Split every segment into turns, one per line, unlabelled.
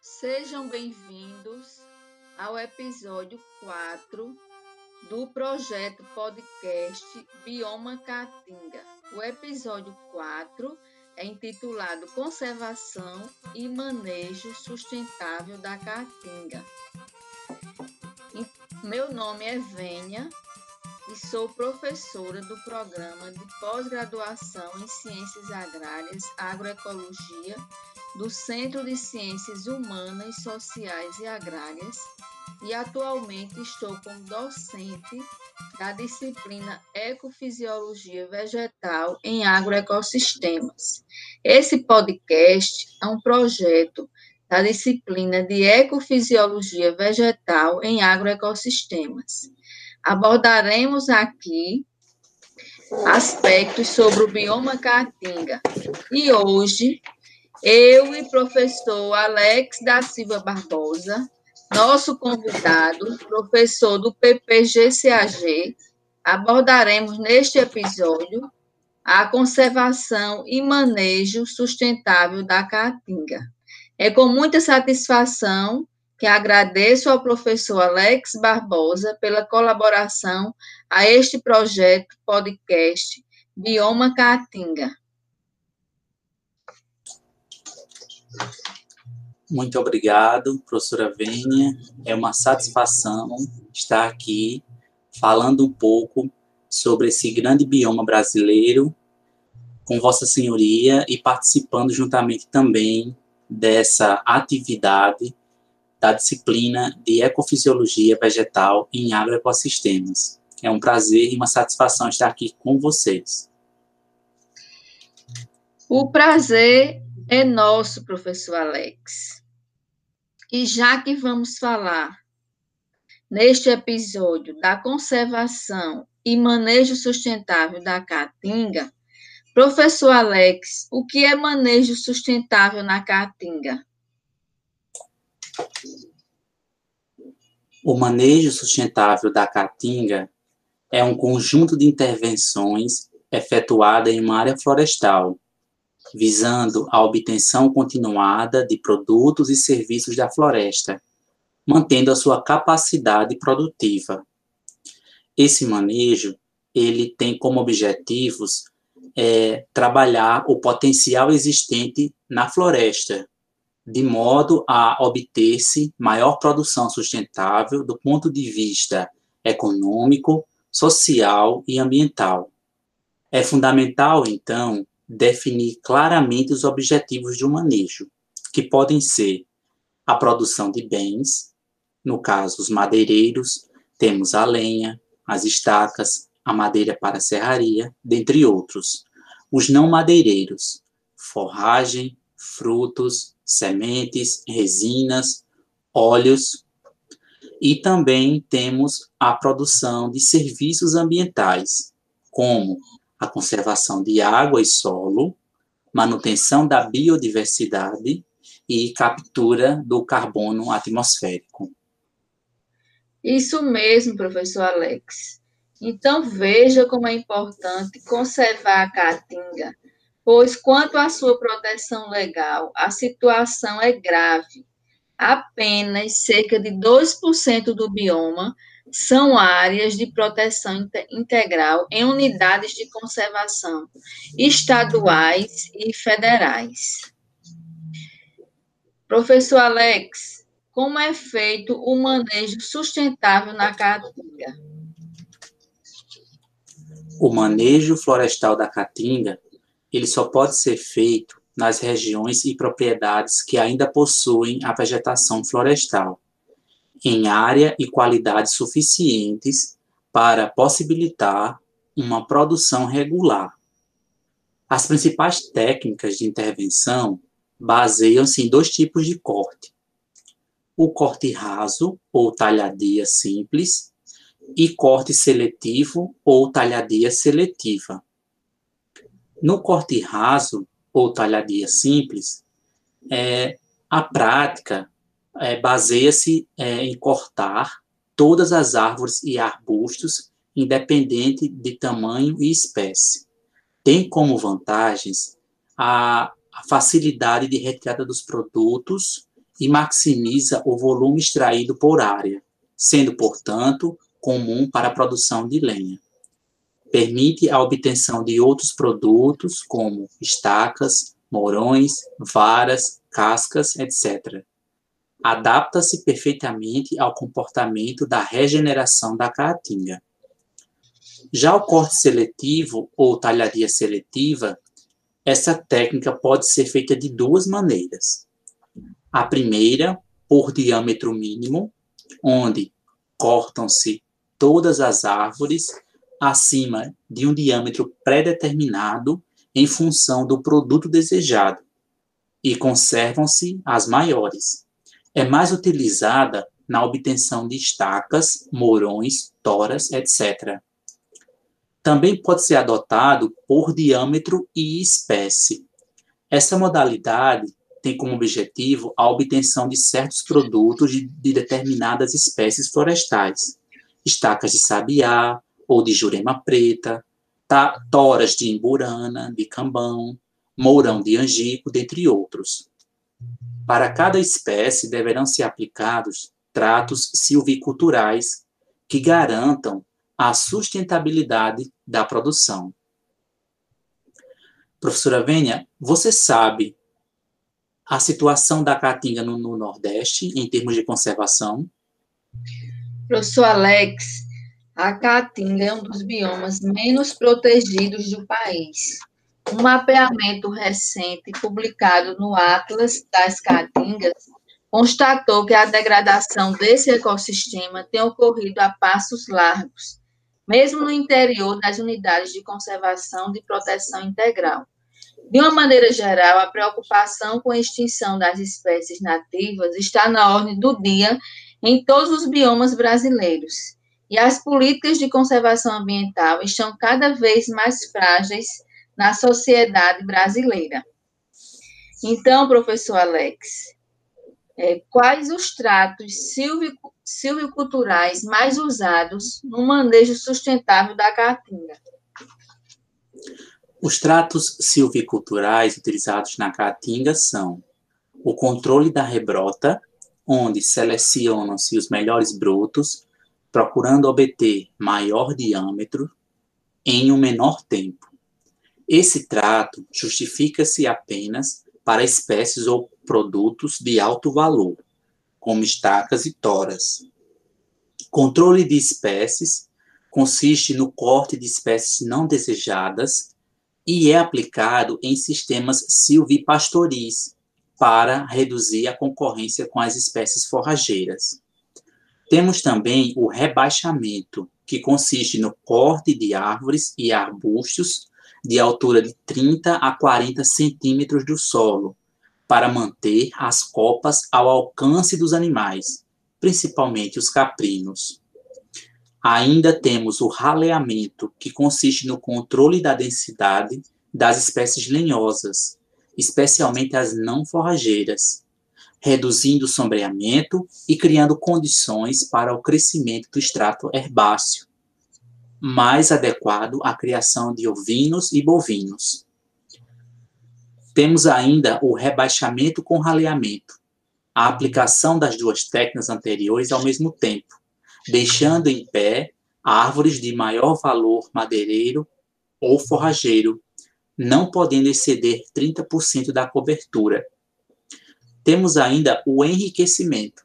Sejam bem-vindos ao episódio 4 do projeto podcast Bioma Caatinga. O episódio 4 é intitulado Conservação e Manejo Sustentável da Caatinga. Meu nome é Vênia e sou professora do programa de pós-graduação em Ciências Agrárias, Agroecologia do Centro de Ciências Humanas, Sociais e Agrárias e atualmente estou como docente da disciplina Ecofisiologia Vegetal em Agroecossistemas. Esse podcast é um projeto da disciplina de Ecofisiologia Vegetal em Agroecossistemas abordaremos aqui aspectos sobre o bioma caatinga. E hoje, eu e professor Alex da Silva Barbosa, nosso convidado, professor do PPGCAG, abordaremos neste episódio a conservação e manejo sustentável da caatinga. É com muita satisfação que agradeço ao professor Alex Barbosa pela colaboração a este projeto podcast Bioma Caatinga.
Muito obrigado, professora Vênia. É uma satisfação estar aqui falando um pouco sobre esse grande bioma brasileiro com Vossa Senhoria e participando juntamente também dessa atividade da disciplina de Ecofisiologia Vegetal em Agroecossistemas. É um prazer e uma satisfação estar aqui com vocês.
O prazer é nosso, professor Alex. E já que vamos falar neste episódio da conservação e manejo sustentável da caatinga, professor Alex, o que é manejo sustentável na caatinga?
O manejo sustentável da caatinga é um conjunto de intervenções efetuada em uma área florestal, visando a obtenção continuada de produtos e serviços da floresta, mantendo a sua capacidade produtiva. Esse manejo ele tem como objetivos é, trabalhar o potencial existente na floresta, de modo a obter-se maior produção sustentável do ponto de vista econômico, social e ambiental. É fundamental, então, definir claramente os objetivos de um manejo, que podem ser a produção de bens, no caso, os madeireiros, temos a lenha, as estacas, a madeira para a serraria, dentre outros. Os não madeireiros, forragem, frutos, sementes, resinas, óleos, e também temos a produção de serviços ambientais, como a conservação de água e solo, manutenção da biodiversidade e captura do carbono atmosférico.
Isso mesmo, professor Alex. Então veja como é importante conservar a caatinga pois, quanto à sua proteção legal, a situação é grave. Apenas cerca de 2% do bioma são áreas de proteção integral em unidades de conservação estaduais e federais. Professor Alex, como é feito o manejo sustentável na caatinga?
O manejo florestal da caatinga ele só pode ser feito nas regiões e propriedades que ainda possuem a vegetação florestal, em área e qualidade suficientes para possibilitar uma produção regular. As principais técnicas de intervenção baseiam-se em dois tipos de corte: o corte raso ou talhadia simples e corte seletivo ou talhadia seletiva. No corte raso ou talhadia simples, é, a prática é, baseia-se é, em cortar todas as árvores e arbustos, independente de tamanho e espécie. Tem como vantagens a, a facilidade de retirada dos produtos e maximiza o volume extraído por área, sendo, portanto, comum para a produção de lenha. Permite a obtenção de outros produtos, como estacas, morões, varas, cascas, etc. Adapta-se perfeitamente ao comportamento da regeneração da caatinga. Já o corte seletivo ou talharia seletiva, essa técnica pode ser feita de duas maneiras. A primeira, por diâmetro mínimo, onde cortam-se todas as árvores acima de um diâmetro pré-determinado em função do produto desejado e conservam-se as maiores. É mais utilizada na obtenção de estacas, morões, toras, etc. Também pode ser adotado por diâmetro e espécie. Essa modalidade tem como objetivo a obtenção de certos produtos de, de determinadas espécies florestais, estacas de sabiá ou de jurema preta, tá, toras de imburana, de cambão, mourão de angico, dentre outros. Para cada espécie deverão ser aplicados tratos silviculturais que garantam a sustentabilidade da produção. Professora Vênia, você sabe a situação da caatinga no, no, Nordeste em termos de conservação?
Professor Alex, a caatinga é um dos biomas menos protegidos do país. Um mapeamento recente publicado no Atlas das Caatingas constatou que a degradação desse ecossistema tem ocorrido a passos largos, mesmo no interior das unidades de conservação de proteção integral. De uma maneira geral, a preocupação com a extinção das espécies nativas está na ordem do dia em todos os biomas brasileiros, e as políticas de conservação ambiental estão cada vez mais frágeis na sociedade brasileira. Então, professor Alex, é, quais os tratos silviculturais mais usados no manejo sustentável da caatinga?
Os tratos silviculturais utilizados na caatinga são o controle da rebrota, onde selecionam-se os melhores brotos, procurando obter maior diâmetro em um menor tempo. Esse trato justifica-se apenas para espécies ou produtos de alto valor, como estacas e toras. Controle de espécies consiste no corte de espécies não desejadas e é aplicado em sistemas silvipastoris para reduzir a concorrência com as espécies forrageiras. Temos também o rebaixamento, que consiste no corte de árvores e arbustos de altura de 30 a 40 centímetros do solo, para manter as copas ao alcance dos animais, principalmente os caprinos. Ainda temos o raleamento, que consiste no controle da densidade das espécies lenhosas, especialmente as não forrageiras, reduzindo o sombreamento e criando condições para o crescimento do extrato herbáceo, mais adequado à criação de ovinos e bovinos. Temos ainda o rebaixamento com raleamento, a aplicação das duas técnicas anteriores ao mesmo tempo, deixando em pé árvores de maior valor madeireiro ou forrageiro, não podendo exceder 30% da cobertura. Temos ainda o enriquecimento.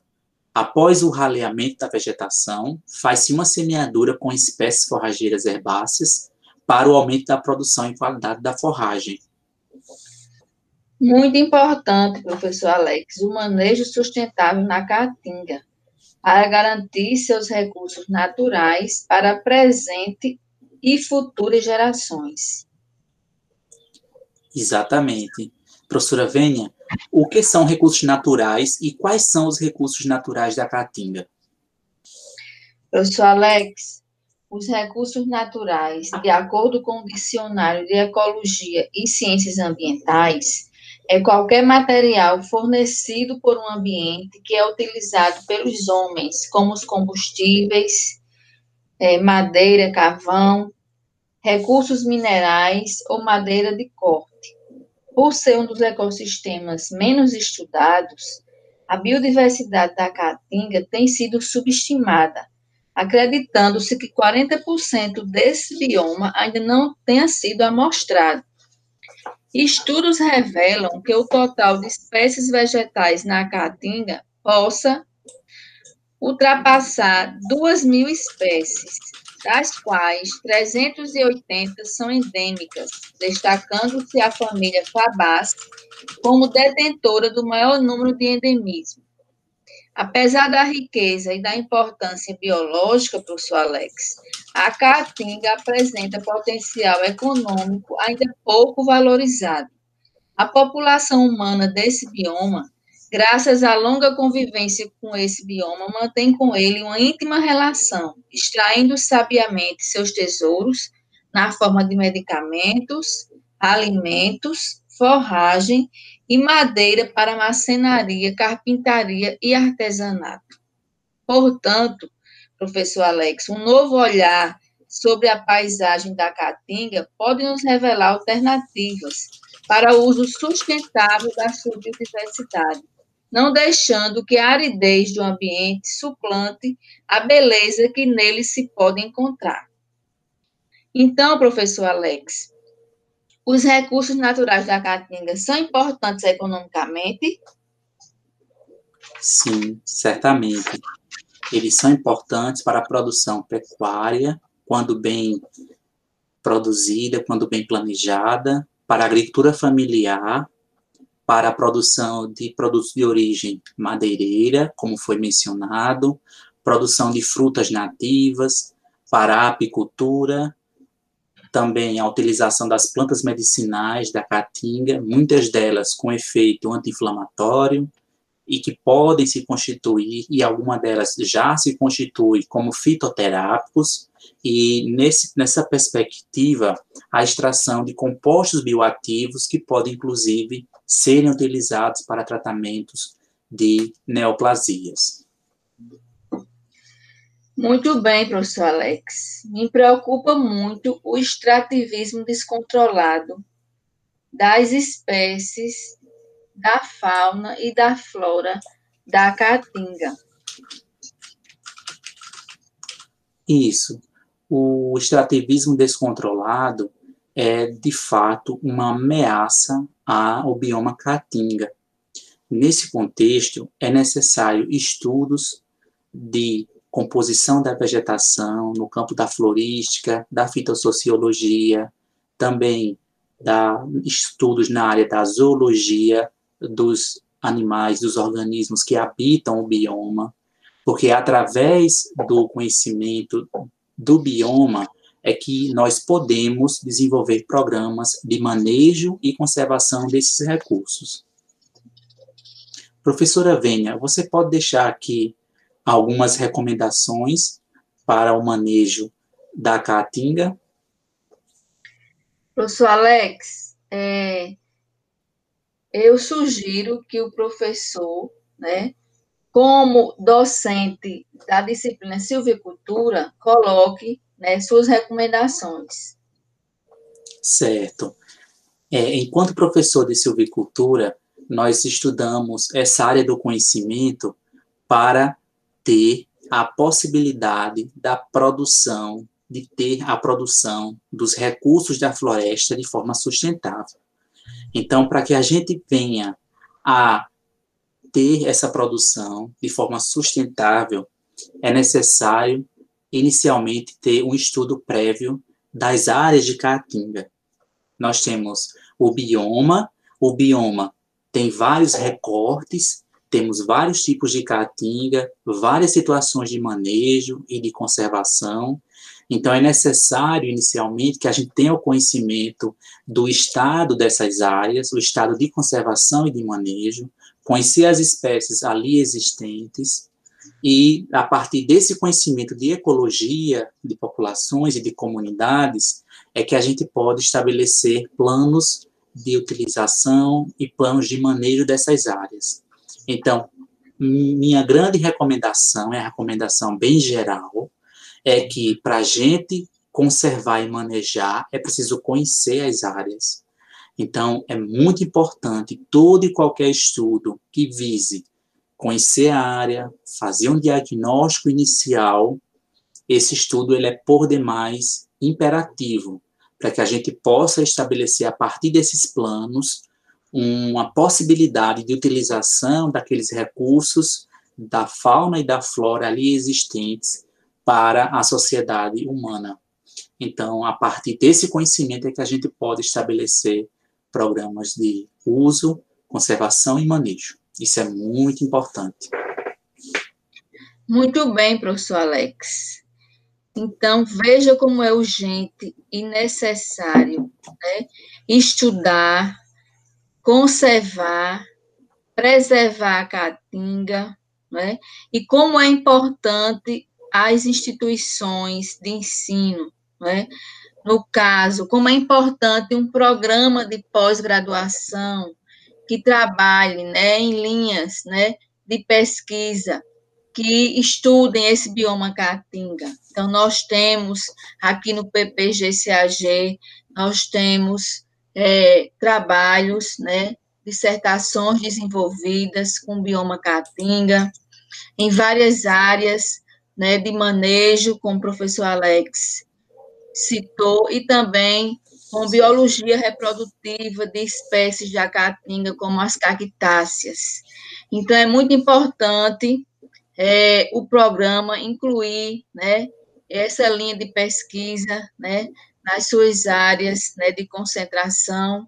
Após o raleamento da vegetação, faz-se uma semeadura com espécies forrageiras herbáceas para o aumento da produção e qualidade da forragem.
Muito importante, professor Alex, o manejo sustentável na caatinga para garantir seus recursos naturais para presente e futuras gerações.
Exatamente. Professora Vênia, o que são recursos naturais e quais são os recursos naturais da Caatinga?
Professor Alex, os recursos naturais, de acordo com o Dicionário de Ecologia e Ciências Ambientais, é qualquer material fornecido por um ambiente que é utilizado pelos homens, como os combustíveis, é, madeira, carvão, recursos minerais ou madeira de corte. Por ser um dos ecossistemas menos estudados, a biodiversidade da Caatinga tem sido subestimada, acreditando-se que 40% desse bioma ainda não tenha sido amostrado. Estudos revelam que o total de espécies vegetais na Caatinga possa ultrapassar 2 mil espécies, das quais 380 são endêmicas, destacando-se a família Fabás como detentora do maior número de endemismos. Apesar da riqueza e da importância biológica, professor Alex, a caatinga apresenta potencial econômico ainda pouco valorizado. A população humana desse bioma, graças à longa convivência com esse bioma, mantém com ele uma íntima relação, extraindo sabiamente seus tesouros na forma de medicamentos, alimentos, forragem e madeira para marcenaria, carpintaria e artesanato. Portanto, professor Alex, um novo olhar sobre a paisagem da Caatinga pode nos revelar alternativas para o uso sustentável da sua biodiversidade, não deixando que a aridez do ambiente suplante a beleza que nele se pode encontrar. Então, professor Alex, os recursos naturais da Caatinga são importantes economicamente?
Sim, certamente. Eles são importantes para a produção pecuária, quando bem produzida, quando bem planejada, para a agricultura familiar, para a produção de produtos de origem madeireira, como foi mencionado, produção de frutas nativas, para a apicultura, também a utilização das plantas medicinais da caatinga, muitas delas com efeito anti-inflamatório e que podem se constituir, e alguma delas já se constitui como fitoterápicos, e nesse, nessa perspectiva, a extração de compostos bioativos que podem, inclusive, serem utilizados para tratamentos de neoplasias.
Muito bem, professor Alex. Me preocupa muito o extrativismo descontrolado das espécies da fauna e da flora da Caatinga.
Isso. O extrativismo descontrolado é, de fato, uma ameaça ao bioma Caatinga. Nesse contexto, é necessário estudos de composição da vegetação, no campo da florística, da fitossociologia, também da estudos na área da zoologia dos animais, dos organismos que habitam o bioma, porque através do conhecimento do bioma é que nós podemos desenvolver programas de manejo e conservação desses recursos. Professora Vênia, você pode deixar aqui algumas recomendações para o manejo da caatinga?
Professor Alex, é, eu sugiro que o professor, né, como docente da disciplina silvicultura, coloque né, suas recomendações.
Certo. É, enquanto professor de silvicultura, nós estudamos essa área do conhecimento para ter a possibilidade da produção, de ter a produção dos recursos da floresta de forma sustentável. Então, para que a gente venha a ter essa produção de forma sustentável, é necessário inicialmente ter um estudo prévio das áreas de caatinga. Nós temos o bioma, o bioma tem vários recortes temos vários tipos de caatinga, várias situações de manejo e de conservação. Então, é necessário, inicialmente, que a gente tenha o conhecimento do estado dessas áreas, o estado de conservação e de manejo, conhecer as espécies ali existentes, e, a partir desse conhecimento de ecologia, de populações e de comunidades, é que a gente pode estabelecer planos de utilização e planos de manejo dessas áreas. Então, minha grande recomendação, é a recomendação bem geral, é que para a gente conservar e manejar, é preciso conhecer as áreas. Então, é muito importante todo e qualquer estudo que vise conhecer a área, fazer um diagnóstico inicial, esse estudo ele é por demais imperativo para que a gente possa estabelecer a partir desses planos uma possibilidade de utilização daqueles recursos da fauna e da flora ali existentes para a sociedade humana. Então, a partir desse conhecimento é que a gente pode estabelecer programas de uso, conservação e manejo. Isso é muito importante.
Muito bem, professor Alex. Então, veja como é urgente e necessário né, estudar, conservar, preservar a caatinga, né, e como é importante as instituições de ensino, né, no caso, como é importante um programa de pós-graduação que trabalhe né, em linhas né, de pesquisa, que estudem esse bioma caatinga. Então, nós temos aqui no PPGCAG, nós temos é, trabalhos, né, dissertações desenvolvidas com bioma caatinga, em várias áreas né, de manejo, como o professor Alex citou, e também com biologia reprodutiva de espécies de acatinga, como as cactáceas. Então, é muito importante é, o programa incluir né, essa linha de pesquisa né, nas suas áreas né, de concentração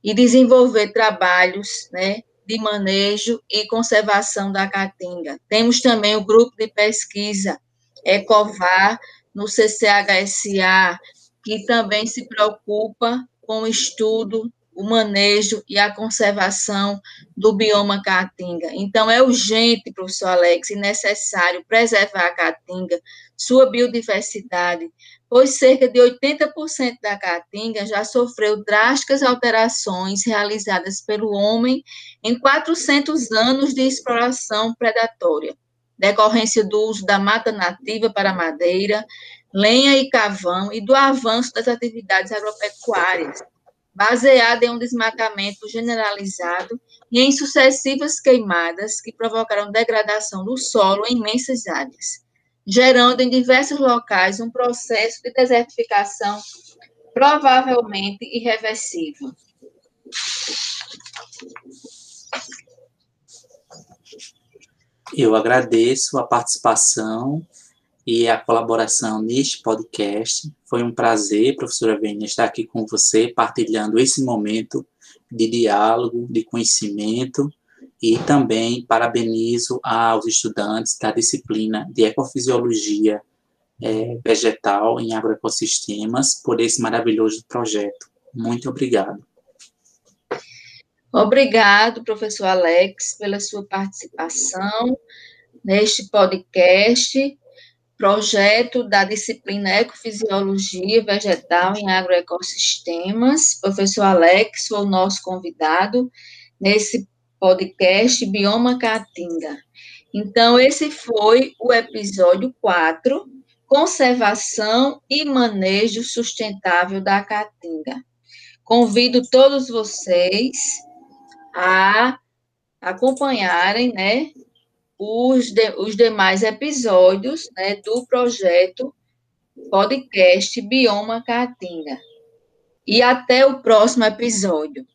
e desenvolver trabalhos né, de manejo e conservação da caatinga. Temos também o grupo de pesquisa ECOVAR, no CCHSA, que também se preocupa com o estudo, o manejo e a conservação do bioma caatinga. Então, é urgente, professor Alex, e necessário preservar a caatinga, sua biodiversidade, pois cerca de 80% da caatinga já sofreu drásticas alterações realizadas pelo homem em 400 anos de exploração predatória, decorrência do uso da mata nativa para madeira, lenha e carvão e do avanço das atividades agropecuárias, baseada em um desmatamento generalizado e em sucessivas queimadas que provocaram degradação do solo em imensas áreas, gerando em diversos locais um processo de desertificação provavelmente irreversível.
Eu agradeço a participação e a colaboração neste podcast. Foi um prazer, professora Vênia, estar aqui com você, partilhando esse momento de diálogo, de conhecimento, e também parabenizo aos estudantes da disciplina de Ecofisiologia é, Vegetal em Agroecossistemas por esse maravilhoso projeto. Muito obrigado.
Obrigado, professor Alex, pela sua participação neste podcast projeto da disciplina Ecofisiologia Vegetal em Agroecossistemas. Professor Alex foi o nosso convidado nesse podcast Bioma Caatinga. Então, esse foi o episódio 4, Conservação e Manejo Sustentável da Caatinga. Convido todos vocês a acompanharem, né, os, de, os demais episódios né, do projeto podcast Bioma Caatinga. E até o próximo episódio.